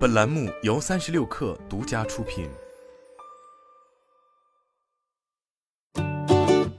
本栏目由三十六氪独家出品。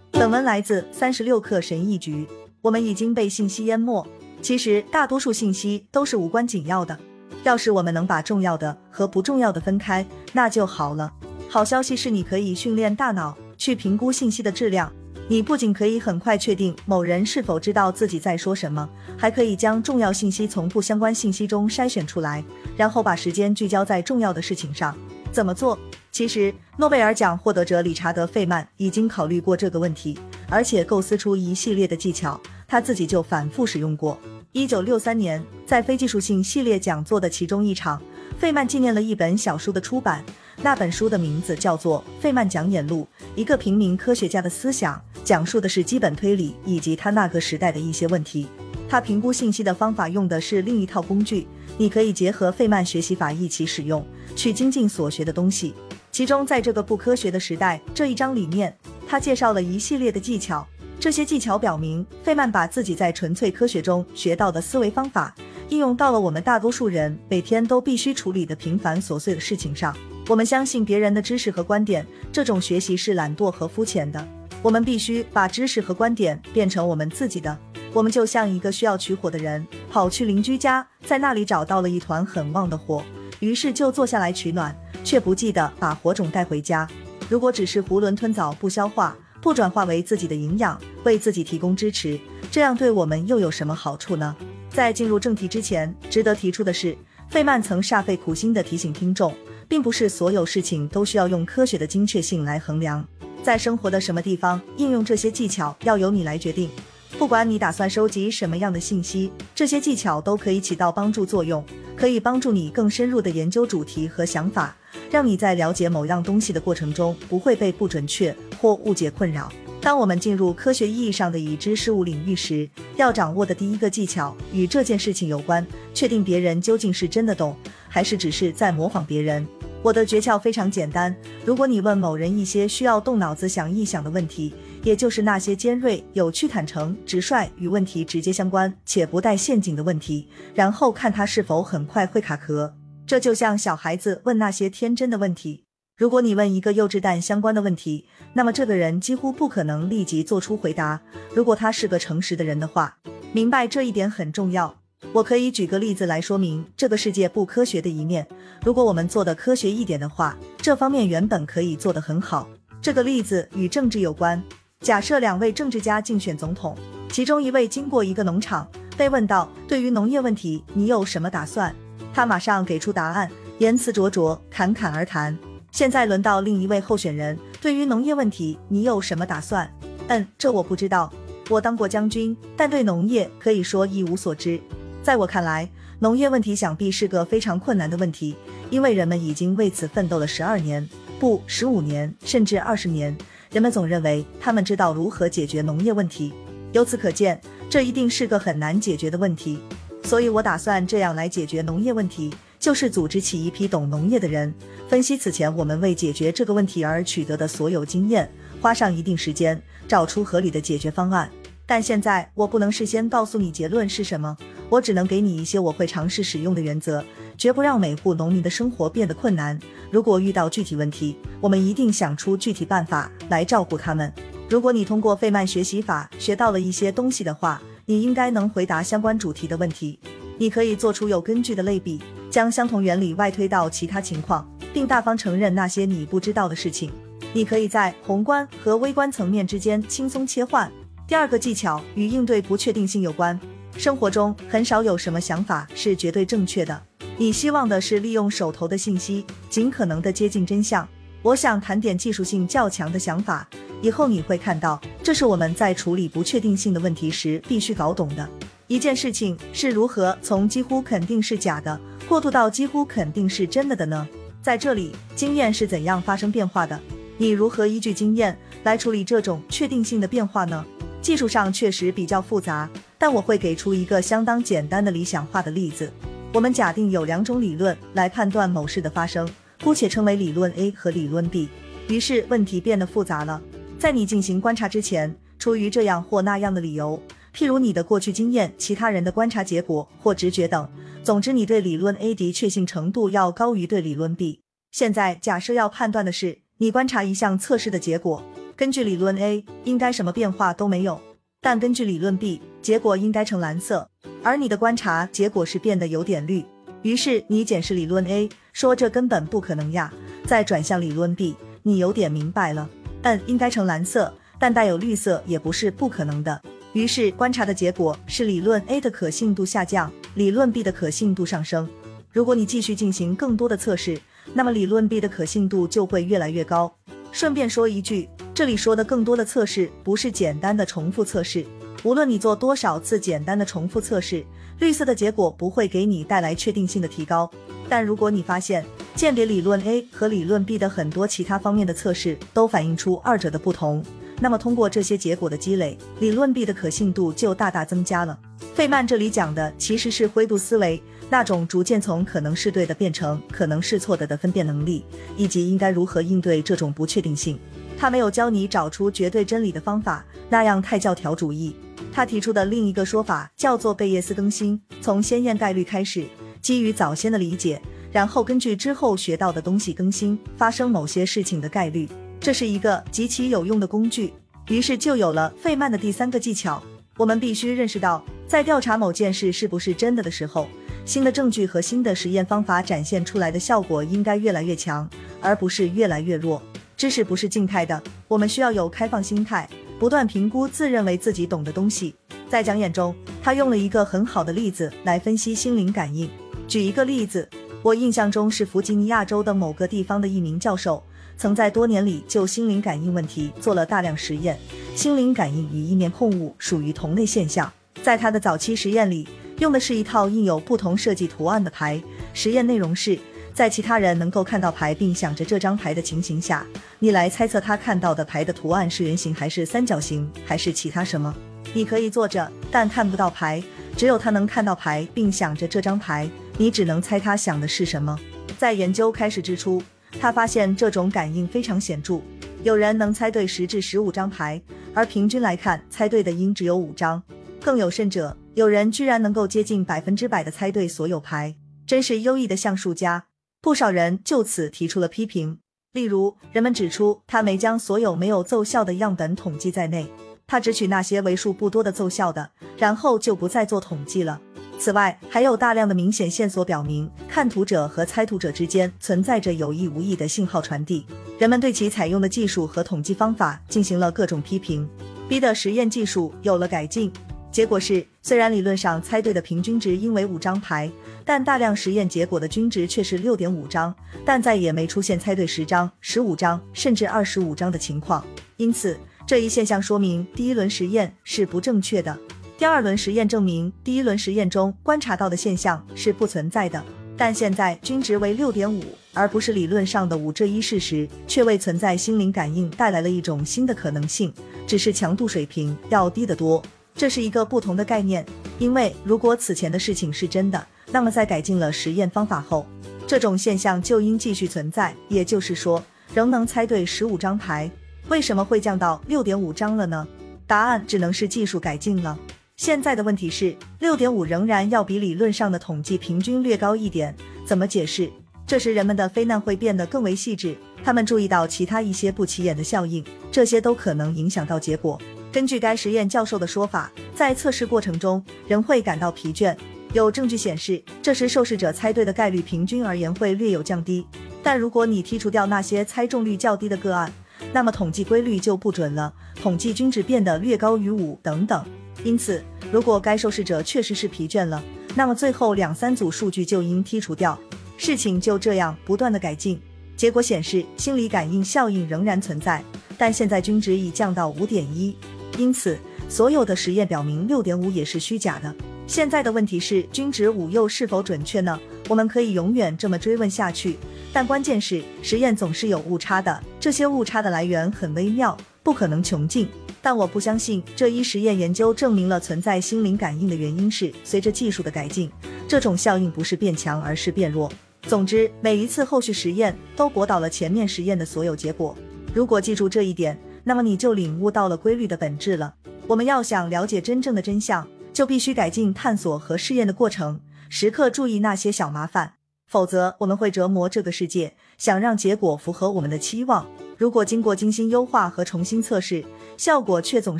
本文来自三十六氪神译局。我们已经被信息淹没，其实大多数信息都是无关紧要的。要是我们能把重要的和不重要的分开，那就好了。好消息是，你可以训练大脑去评估信息的质量。你不仅可以很快确定某人是否知道自己在说什么，还可以将重要信息从不相关信息中筛选出来，然后把时间聚焦在重要的事情上。怎么做？其实，诺贝尔奖获得者理查德·费曼已经考虑过这个问题，而且构思出一系列的技巧，他自己就反复使用过。一九六三年，在非技术性系列讲座的其中一场，费曼纪念了一本小书的出版。那本书的名字叫做《费曼讲演录》，一个平民科学家的思想，讲述的是基本推理以及他那个时代的一些问题。他评估信息的方法用的是另一套工具，你可以结合费曼学习法一起使用，去精进所学的东西。其中，在这个不科学的时代这一章里面，他介绍了一系列的技巧。这些技巧表明，费曼把自己在纯粹科学中学到的思维方法，应用到了我们大多数人每天都必须处理的平凡琐碎的事情上。我们相信别人的知识和观点，这种学习是懒惰和肤浅的。我们必须把知识和观点变成我们自己的。我们就像一个需要取火的人，跑去邻居家，在那里找到了一团很旺的火，于是就坐下来取暖，却不记得把火种带回家。如果只是囫囵吞枣，不消化，不转化为自己的营养，为自己提供支持，这样对我们又有什么好处呢？在进入正题之前，值得提出的是，费曼曾煞费苦心地提醒听众。并不是所有事情都需要用科学的精确性来衡量，在生活的什么地方应用这些技巧要由你来决定。不管你打算收集什么样的信息，这些技巧都可以起到帮助作用，可以帮助你更深入的研究主题和想法，让你在了解某样东西的过程中不会被不准确或误解困扰。当我们进入科学意义上的已知事物领域时，要掌握的第一个技巧与这件事情有关，确定别人究竟是真的懂，还是只是在模仿别人。我的诀窍非常简单，如果你问某人一些需要动脑子想一想的问题，也就是那些尖锐、有趣、坦诚、直率与问题直接相关且不带陷阱的问题，然后看他是否很快会卡壳。这就像小孩子问那些天真的问题。如果你问一个幼稚但相关的问题，那么这个人几乎不可能立即做出回答。如果他是个诚实的人的话，明白这一点很重要。我可以举个例子来说明这个世界不科学的一面。如果我们做的科学一点的话，这方面原本可以做得很好。这个例子与政治有关。假设两位政治家竞选总统，其中一位经过一个农场，被问到对于农业问题你有什么打算，他马上给出答案，言辞灼灼，侃侃而谈。现在轮到另一位候选人，对于农业问题你有什么打算？嗯，这我不知道。我当过将军，但对农业可以说一无所知。在我看来，农业问题想必是个非常困难的问题，因为人们已经为此奋斗了十二年，不，十五年，甚至二十年。人们总认为他们知道如何解决农业问题，由此可见，这一定是个很难解决的问题。所以我打算这样来解决农业问题：就是组织起一批懂农业的人，分析此前我们为解决这个问题而取得的所有经验，花上一定时间，找出合理的解决方案。但现在我不能事先告诉你结论是什么。我只能给你一些我会尝试使用的原则，绝不让每户农民的生活变得困难。如果遇到具体问题，我们一定想出具体办法来照顾他们。如果你通过费曼学习法学到了一些东西的话，你应该能回答相关主题的问题。你可以做出有根据的类比，将相同原理外推到其他情况，并大方承认那些你不知道的事情。你可以在宏观和微观层面之间轻松切换。第二个技巧与应对不确定性有关。生活中很少有什么想法是绝对正确的。你希望的是利用手头的信息，尽可能的接近真相。我想谈点技术性较强的想法，以后你会看到，这是我们在处理不确定性的问题时必须搞懂的。一件事情是如何从几乎肯定是假的，过渡到几乎肯定是真的的呢？在这里，经验是怎样发生变化的？你如何依据经验来处理这种确定性的变化呢？技术上确实比较复杂，但我会给出一个相当简单的理想化的例子。我们假定有两种理论来判断某事的发生，姑且称为理论 A 和理论 B。于是问题变得复杂了。在你进行观察之前，出于这样或那样的理由，譬如你的过去经验、其他人的观察结果或直觉等，总之，你对理论 A 的确信程度要高于对理论 B。现在假设要判断的是，你观察一项测试的结果，根据理论 A 应该什么变化都没有，但根据理论 B 结果应该呈蓝色，而你的观察结果是变得有点绿。于是你检视理论 A，说这根本不可能呀。再转向理论 B，你有点明白了。嗯，应该呈蓝色，但带有绿色也不是不可能的。于是观察的结果是理论 A 的可信度下降，理论 B 的可信度上升。如果你继续进行更多的测试，那么理论 B 的可信度就会越来越高。顺便说一句，这里说的更多的测试不是简单的重复测试。无论你做多少次简单的重复测试，绿色的结果不会给你带来确定性的提高。但如果你发现鉴别理论 A 和理论 B 的很多其他方面的测试都反映出二者的不同，那么通过这些结果的积累，理论 B 的可信度就大大增加了。费曼这里讲的其实是灰度思维，那种逐渐从可能是对的变成可能是错的的分辨能力，以及应该如何应对这种不确定性。他没有教你找出绝对真理的方法，那样太教条主义。他提出的另一个说法叫做贝叶斯更新，从先验概率开始，基于早先的理解，然后根据之后学到的东西更新发生某些事情的概率。这是一个极其有用的工具。于是就有了费曼的第三个技巧：我们必须认识到，在调查某件事是不是真的的时候，新的证据和新的实验方法展现出来的效果应该越来越强，而不是越来越弱。知识不是静态的，我们需要有开放心态，不断评估自认为自己懂的东西。在讲演中，他用了一个很好的例子来分析心灵感应。举一个例子，我印象中是弗吉尼亚州的某个地方的一名教授，曾在多年里就心灵感应问题做了大量实验。心灵感应与意念控物属于同类现象。在他的早期实验里，用的是一套印有不同设计图案的牌。实验内容是。在其他人能够看到牌并想着这张牌的情形下，你来猜测他看到的牌的图案是圆形还是三角形还是其他什么？你可以坐着，但看不到牌，只有他能看到牌并想着这张牌，你只能猜他想的是什么。在研究开始之初，他发现这种感应非常显著，有人能猜对十至十五张牌，而平均来看，猜对的应只有五张。更有甚者，有人居然能够接近百分之百的猜对所有牌，真是优异的橡树家。不少人就此提出了批评，例如，人们指出他没将所有没有奏效的样本统计在内，他只取那些为数不多的奏效的，然后就不再做统计了。此外，还有大量的明显线索表明，看图者和猜图者之间存在着有意无意的信号传递。人们对其采用的技术和统计方法进行了各种批评。B 的实验技术有了改进。结果是，虽然理论上猜对的平均值应为五张牌，但大量实验结果的均值却是六点五张，但再也没出现猜对十张、十五张甚至二十五张的情况。因此，这一现象说明第一轮实验是不正确的。第二轮实验证明第一轮实验中观察到的现象是不存在的。但现在均值为六点五，而不是理论上的五，这一事实却为存在心灵感应带来了一种新的可能性，只是强度水平要低得多。这是一个不同的概念，因为如果此前的事情是真的，那么在改进了实验方法后，这种现象就应继续存在。也就是说，仍能猜对十五张牌，为什么会降到六点五张了呢？答案只能是技术改进了。现在的问题是，六点五仍然要比理论上的统计平均略高一点，怎么解释？这时人们的非难会变得更为细致，他们注意到其他一些不起眼的效应，这些都可能影响到结果。根据该实验教授的说法，在测试过程中，人会感到疲倦。有证据显示，这时受试者猜对的概率平均而言会略有降低。但如果你剔除掉那些猜中率较低的个案，那么统计规律就不准了，统计均值变得略高于五等等。因此，如果该受试者确实是疲倦了，那么最后两三组数据就应剔除掉。事情就这样不断的改进，结果显示心理感应效应仍然存在，但现在均值已降到五点一。因此，所有的实验表明六点五也是虚假的。现在的问题是均值五又是否准确呢？我们可以永远这么追问下去，但关键是实验总是有误差的，这些误差的来源很微妙，不可能穷尽。但我不相信这一实验研究证明了存在心灵感应的原因是随着技术的改进，这种效应不是变强而是变弱。总之，每一次后续实验都驳倒了前面实验的所有结果。如果记住这一点。那么你就领悟到了规律的本质了。我们要想了解真正的真相，就必须改进探索和试验的过程。时刻注意那些小麻烦，否则我们会折磨这个世界。想让结果符合我们的期望，如果经过精心优化和重新测试，效果却总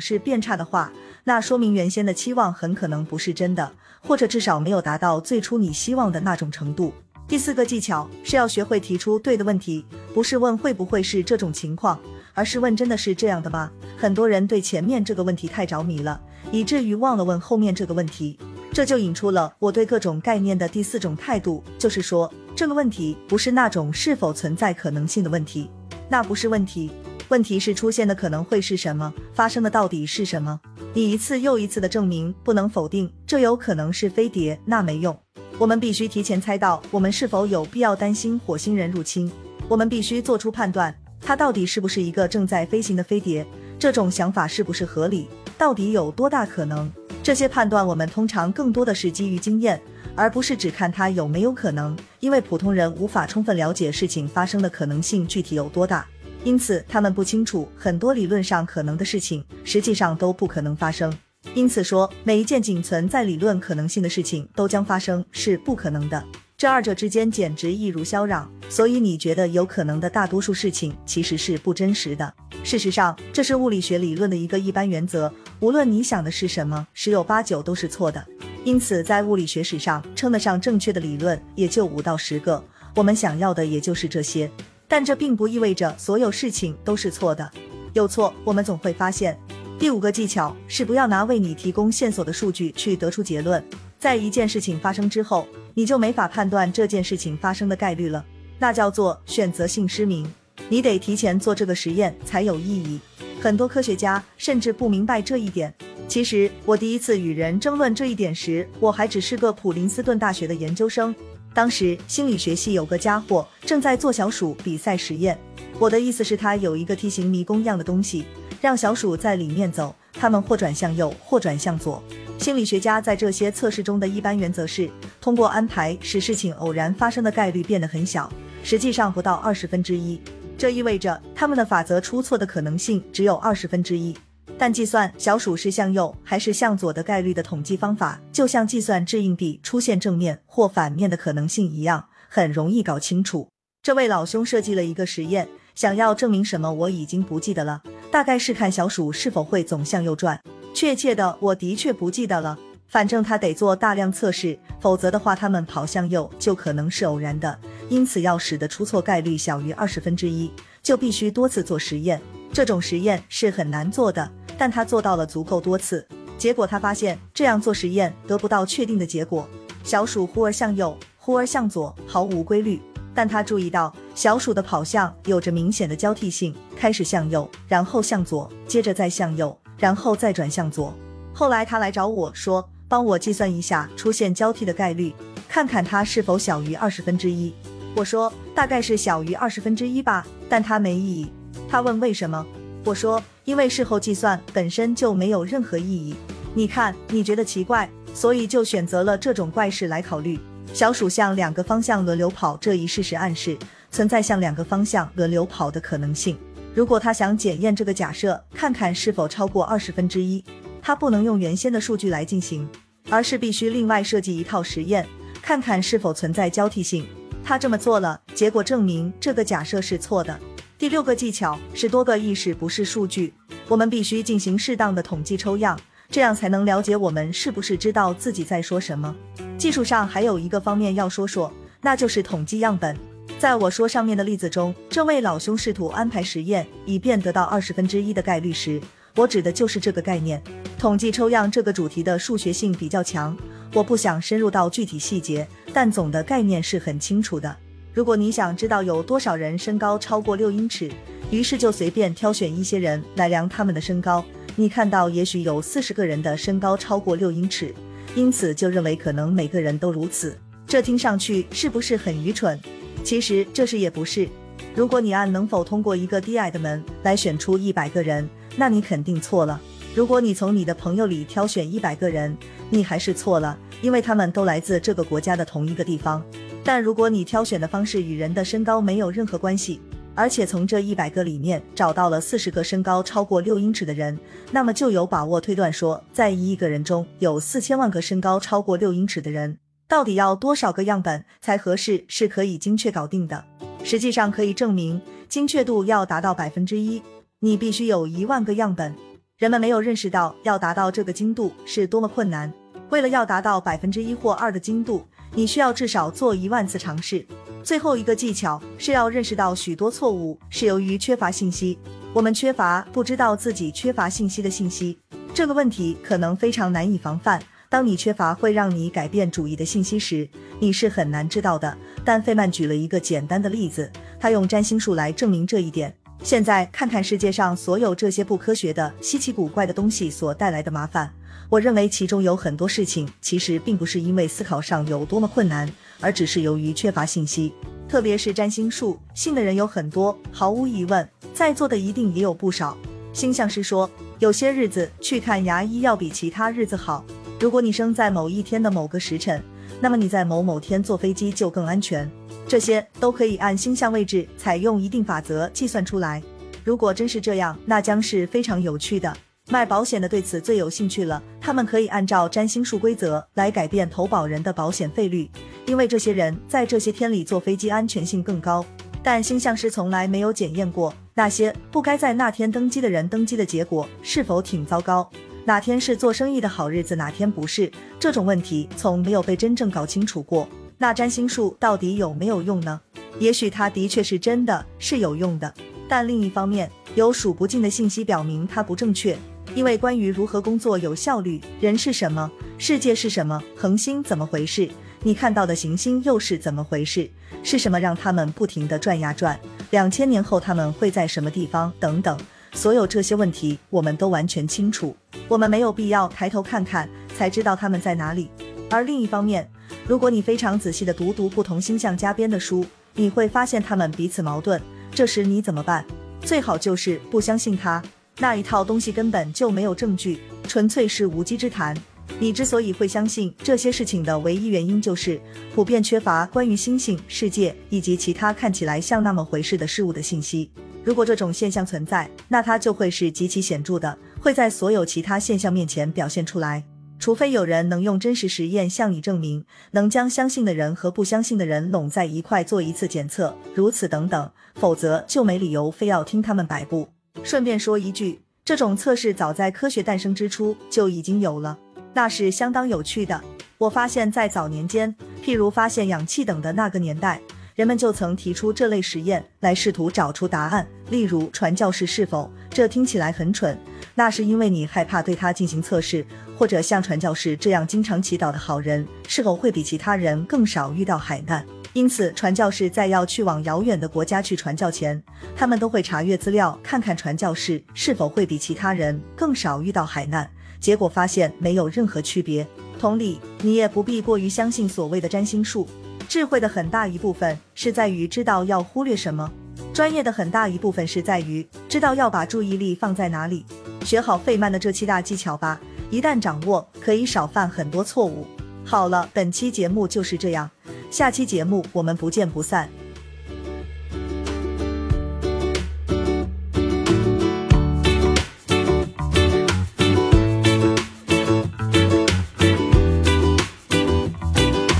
是变差的话，那说明原先的期望很可能不是真的，或者至少没有达到最初你希望的那种程度。第四个技巧是要学会提出对的问题，不是问会不会是这种情况，而是问真的是这样的吗？很多人对前面这个问题太着迷了，以至于忘了问后面这个问题。这就引出了我对各种概念的第四种态度，就是说这个问题不是那种是否存在可能性的问题，那不是问题，问题是出现的可能会是什么，发生的到底是什么。你一次又一次的证明不能否定这有可能是飞碟，那没用。我们必须提前猜到我们是否有必要担心火星人入侵，我们必须做出判断，它到底是不是一个正在飞行的飞碟，这种想法是不是合理，到底有多大可能。这些判断我们通常更多的是基于经验，而不是只看它有没有可能，因为普通人无法充分了解事情发生的可能性具体有多大，因此他们不清楚很多理论上可能的事情实际上都不可能发生。因此说，每一件仅存在理论可能性的事情都将发生是不可能的，这二者之间简直易如霄壤。所以你觉得有可能的大多数事情其实是不真实的。事实上，这是物理学理论的一个一般原则。无论你想的是什么，十有八九都是错的。因此，在物理学史上称得上正确的理论也就五到十个，我们想要的也就是这些。但这并不意味着所有事情都是错的。有错，我们总会发现。第五个技巧是不要拿为你提供线索的数据去得出结论。在一件事情发生之后，你就没法判断这件事情发生的概率了，那叫做选择性失明。你得提前做这个实验才有意义。很多科学家甚至不明白这一点。其实我第一次与人争论这一点时，我还只是个普林斯顿大学的研究生。当时心理学系有个家伙正在做小鼠比赛实验。我的意思是，他有一个梯形迷宫样的东西，让小鼠在里面走，它们或转向右，或转向左。心理学家在这些测试中的一般原则是，通过安排使事情偶然发生的概率变得很小，实际上不到二十分之一。这意味着他们的法则出错的可能性只有二十分之一，但计算小鼠是向右还是向左的概率的统计方法，就像计算掷硬币出现正面或反面的可能性一样，很容易搞清楚。这位老兄设计了一个实验，想要证明什么我已经不记得了，大概是看小鼠是否会总向右转。确切的，我的确不记得了。反正他得做大量测试，否则的话，他们跑向右就可能是偶然的。因此，要使得出错概率小于二十分之一，就必须多次做实验。这种实验是很难做的，但他做到了足够多次。结果他发现，这样做实验得不到确定的结果。小鼠忽而向右，忽而向左，毫无规律。但他注意到，小鼠的跑向有着明显的交替性，开始向右，然后向左，接着再向右，然后再转向左。后来他来找我说。帮我计算一下出现交替的概率，看看它是否小于二十分之一。我说大概是小于二十分之一吧，但它没意义。他问为什么？我说因为事后计算本身就没有任何意义。你看，你觉得奇怪，所以就选择了这种怪事来考虑。小鼠向两个方向轮流跑这一事实暗示存在向两个方向轮流跑的可能性。如果他想检验这个假设，看看是否超过二十分之一，他不能用原先的数据来进行。而是必须另外设计一套实验，看看是否存在交替性。他这么做了，结果证明这个假设是错的。第六个技巧是多个意识不是数据，我们必须进行适当的统计抽样，这样才能了解我们是不是知道自己在说什么。技术上还有一个方面要说说，那就是统计样本。在我说上面的例子中，这位老兄试图安排实验，以便得到二十分之一的概率时，我指的就是这个概念。统计抽样这个主题的数学性比较强，我不想深入到具体细节，但总的概念是很清楚的。如果你想知道有多少人身高超过六英尺，于是就随便挑选一些人来量他们的身高，你看到也许有四十个人的身高超过六英尺，因此就认为可能每个人都如此。这听上去是不是很愚蠢？其实这是也不是。如果你按能否通过一个低矮的门来选出一百个人，那你肯定错了。如果你从你的朋友里挑选一百个人，你还是错了，因为他们都来自这个国家的同一个地方。但如果你挑选的方式与人的身高没有任何关系，而且从这一百个里面找到了四十个身高超过六英尺的人，那么就有把握推断说，在一亿个人中有四千万个身高超过六英尺的人。到底要多少个样本才合适是可以精确搞定的。实际上可以证明，精确度要达到百分之一，你必须有一万个样本。人们没有认识到要达到这个精度是多么困难。为了要达到百分之一或二的精度，你需要至少做一万次尝试。最后一个技巧是要认识到许多错误是由于缺乏信息。我们缺乏不知道自己缺乏信息的信息，这个问题可能非常难以防范。当你缺乏会让你改变主意的信息时，你是很难知道的。但费曼举了一个简单的例子，他用占星术来证明这一点。现在看看世界上所有这些不科学的、稀奇古怪的东西所带来的麻烦。我认为其中有很多事情其实并不是因为思考上有多么困难，而只是由于缺乏信息。特别是占星术，信的人有很多，毫无疑问，在座的一定也有不少。星象师说，有些日子去看牙医要比其他日子好。如果你生在某一天的某个时辰，那么你在某某天坐飞机就更安全。这些都可以按星象位置采用一定法则计算出来。如果真是这样，那将是非常有趣的。卖保险的对此最有兴趣了，他们可以按照占星术规则来改变投保人的保险费率，因为这些人在这些天里坐飞机安全性更高。但星象师从来没有检验过那些不该在那天登机的人登机的结果是否挺糟糕。哪天是做生意的好日子，哪天不是？这种问题从没有被真正搞清楚过。那占星术到底有没有用呢？也许它的确是真的是有用的，但另一方面，有数不尽的信息表明它不正确。因为关于如何工作有效率，人是什么，世界是什么，恒星怎么回事，你看到的行星又是怎么回事，是什么让他们不停地转呀转？两千年后他们会在什么地方？等等，所有这些问题我们都完全清楚，我们没有必要抬头看看才知道他们在哪里。而另一方面，如果你非常仔细地读读不同星象家编的书，你会发现他们彼此矛盾。这时你怎么办？最好就是不相信他。那一套东西根本就没有证据，纯粹是无稽之谈。你之所以会相信这些事情的唯一原因，就是普遍缺乏关于星星、世界以及其他看起来像那么回事的事物的信息。如果这种现象存在，那它就会是极其显著的，会在所有其他现象面前表现出来。除非有人能用真实实验向你证明，能将相信的人和不相信的人拢在一块做一次检测，如此等等，否则就没理由非要听他们摆布。顺便说一句，这种测试早在科学诞生之初就已经有了，那是相当有趣的。我发现，在早年间，譬如发现氧气等的那个年代，人们就曾提出这类实验来试图找出答案。例如，传教士是否？这听起来很蠢，那是因为你害怕对他进行测试。或者像传教士这样经常祈祷的好人，是否会比其他人更少遇到海难？因此，传教士在要去往遥远的国家去传教前，他们都会查阅资料，看看传教士是否会比其他人更少遇到海难。结果发现没有任何区别。同理，你也不必过于相信所谓的占星术。智慧的很大一部分是在于知道要忽略什么，专业的很大一部分是在于知道要把注意力放在哪里。学好费曼的这七大技巧吧，一旦掌握，可以少犯很多错误。好了，本期节目就是这样。下期节目我们不见不散。